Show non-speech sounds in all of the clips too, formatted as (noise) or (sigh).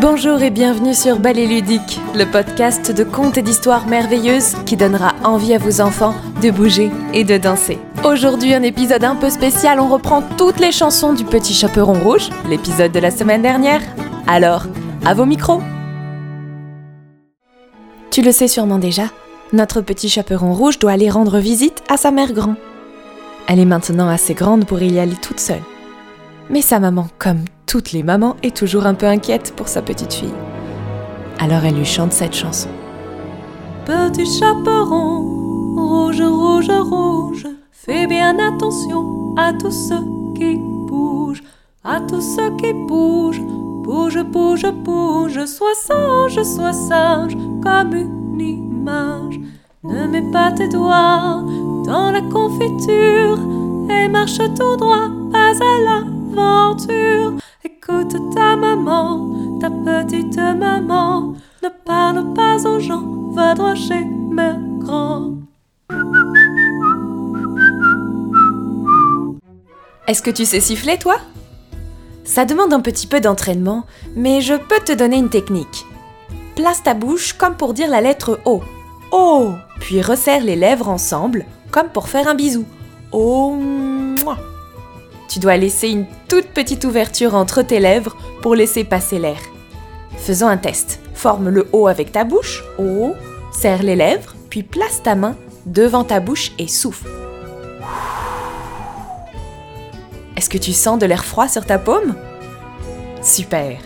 Bonjour et bienvenue sur Ballet Ludique, le podcast de contes et d'histoires merveilleuses qui donnera envie à vos enfants de bouger et de danser. Aujourd'hui, un épisode un peu spécial, on reprend toutes les chansons du Petit Chaperon Rouge, l'épisode de la semaine dernière. Alors, à vos micros Tu le sais sûrement déjà, notre Petit Chaperon Rouge doit aller rendre visite à sa mère grand. Elle est maintenant assez grande pour y aller toute seule. Mais sa maman, comme toutes les mamans, est toujours un peu inquiète pour sa petite fille. Alors elle lui chante cette chanson. Petit chaperon, rouge, rouge, rouge, fais bien attention à tous ceux qui bougent, à tous ceux qui bougent. Bouge, bouge, bouge, sois sage, sois sage, comme une image. Ne mets pas tes doigts dans la confiture et marche tout droit, pas à Écoute ta maman, ta petite maman. Ne parle pas aux gens, va droit chez mère grand. Est-ce que tu sais siffler, toi? Ça demande un petit peu d'entraînement, mais je peux te donner une technique. Place ta bouche comme pour dire la lettre O. O Puis resserre les lèvres ensemble, comme pour faire un bisou. O. Tu dois laisser une toute petite ouverture entre tes lèvres pour laisser passer l'air. Faisons un test. Forme le O avec ta bouche, O, serre les lèvres, puis place ta main devant ta bouche et souffle. Est-ce que tu sens de l'air froid sur ta paume? Super.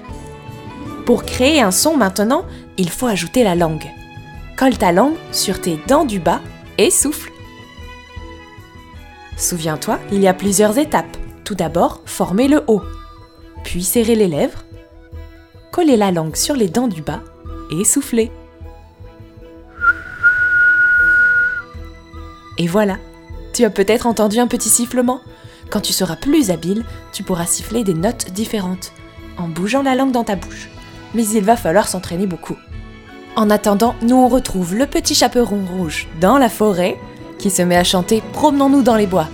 Pour créer un son maintenant, il faut ajouter la langue. Colle ta langue sur tes dents du bas et souffle. Souviens-toi, il y a plusieurs étapes. Tout d'abord, former le O, puis serrer les lèvres, coller la langue sur les dents du bas et souffler. Et voilà, tu as peut-être entendu un petit sifflement. Quand tu seras plus habile, tu pourras siffler des notes différentes, en bougeant la langue dans ta bouche. Mais il va falloir s'entraîner beaucoup. En attendant, nous on retrouve le petit chaperon rouge dans la forêt qui se met à chanter Promenons-nous dans les bois.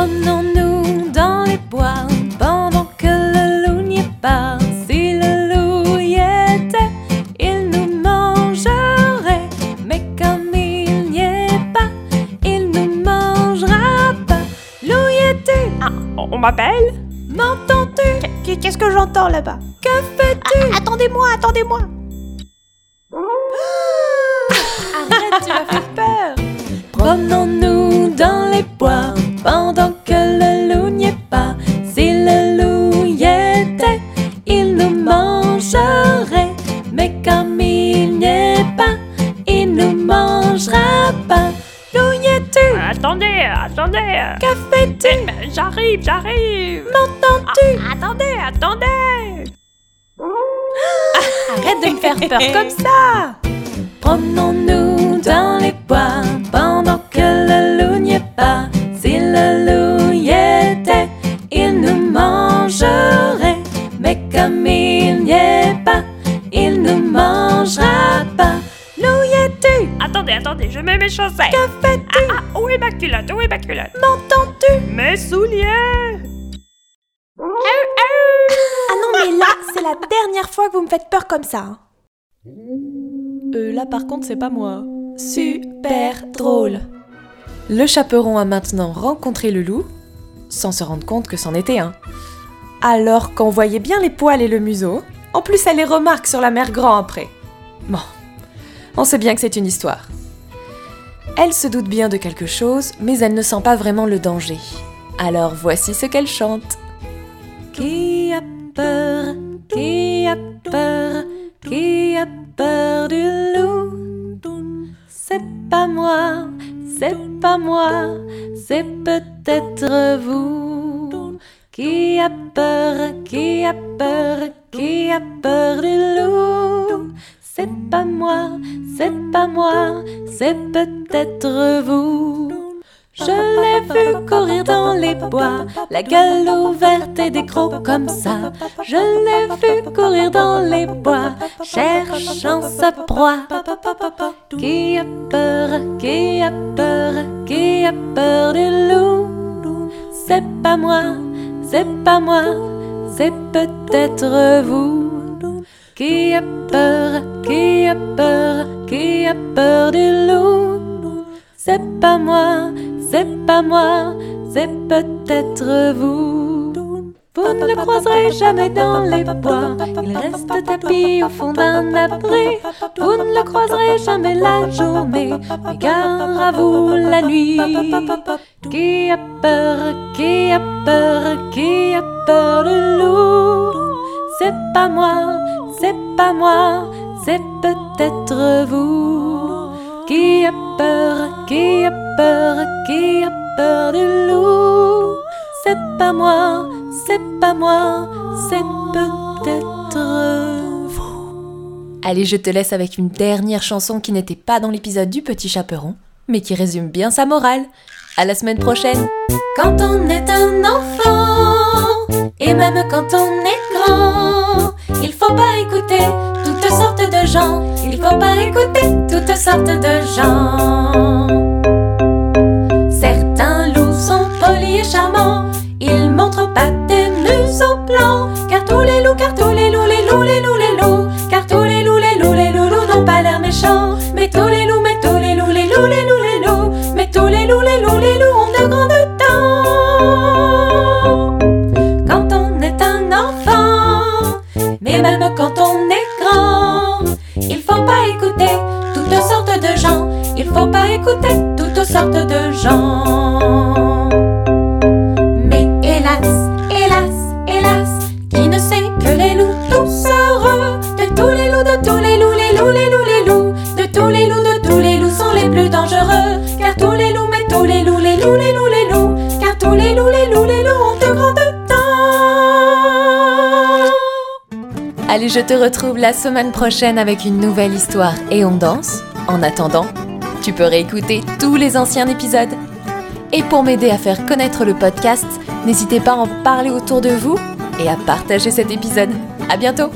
Promenons-nous dans les bois pendant que le loup n'y est pas. Si le loup y était, il nous mangerait. Mais comme il n'y est pas, il nous mangera pas. Loup y était, Ah, on m'appelle? M'entends-tu? Qu'est- Qu'est-ce que j'entends là-bas? Que fais-tu? Attendez-moi, attendez-moi. (gasps) Arrête, tu m'as fait peur. Promenons-nous J'arrive, j'arrive M'entends-tu? Ah, Attendez, attendez (gasps) Arrête de me faire peur (laughs) comme ça Promenons-nous dans les bois pendant que le loup n'y est pas. Si le loup y était, il nous mangerait. Mais comme il n'y est pas, il nous mangera pas. Loup y es-tu? Attendez, attendez, je mets mes chaussettes Que culotte Où est ma culotte M'entends-tu? Mes souliers Ah non, mais là, (laughs) c'est la dernière fois que vous me faites peur comme ça. hein. Euh, là par contre, c'est pas moi. Super drôle. Le chaperon a maintenant rencontré le loup, sans se rendre compte que c'en était un. Alors qu'on voyait bien les poils et le museau, en plus elle les remarque sur la mère grand après. Bon, on sait bien que c'est une histoire. Elle se doute bien de quelque chose, mais elle ne sent pas vraiment le danger. Alors voici ce qu'elle chante. Qui a peur Qui a peur Qui a peur du loup? C'est pas moi, c'est pas moi, c'est peut-être vous. Qui a peur Qui a peur Qui a peur du loup? C'est pas moi, c'est pas moi, c'est peut-être vous. Je l'ai vu courir dans les bois, la gueule ouverte et des crocs comme ça. Je l'ai vu courir dans les bois, cherchant sa proie. Qui a peur, qui a peur, qui a peur du loup? C'est pas moi, c'est pas moi, c'est peut-être vous. Qui a peur, qui a peur, qui a peur du loup C'est pas moi, c'est pas moi, c'est peut-être vous. Vous ne le croiserez jamais dans les bois, il reste tapis au fond d'un abri. Vous ne le croiserez jamais la journée, mais gare à vous la nuit. Qui a peur, qui a peur, qui a peur du loup C'est pas moi, c'est pas moi, c'est peut-être vous. Qui a peur, qui a peur, qui a peur du loup? C'est pas moi, c'est pas moi, c'est peut-être vous. Allez, je te laisse avec une dernière chanson qui n'était pas dans l'épisode du Petit Chaperon, mais qui résume bien sa morale. À la semaine prochaine Quand on est un enfant, et même quand on est toutes sortes de gens. Il faut pas écouter toutes sortes de gens. Mais hélas, hélas, hélas, qui ne sait que les loups tous heureux De tous les loups, de tous les loups, les loups, les loups, les loups De tous les loups, de tous les loups sont les plus dangereux Car tous les loups, mais tous les loups, les loups, les loups, les loups Car tous les loups, les loups, les loups ont de grandes Allez, je te retrouve la semaine prochaine avec une nouvelle histoire et on danse. En attendant, tu peux réécouter tous les anciens épisodes. Et pour m'aider à faire connaître le podcast, n'hésitez pas à en parler autour de vous et à partager cet épisode. À bientôt!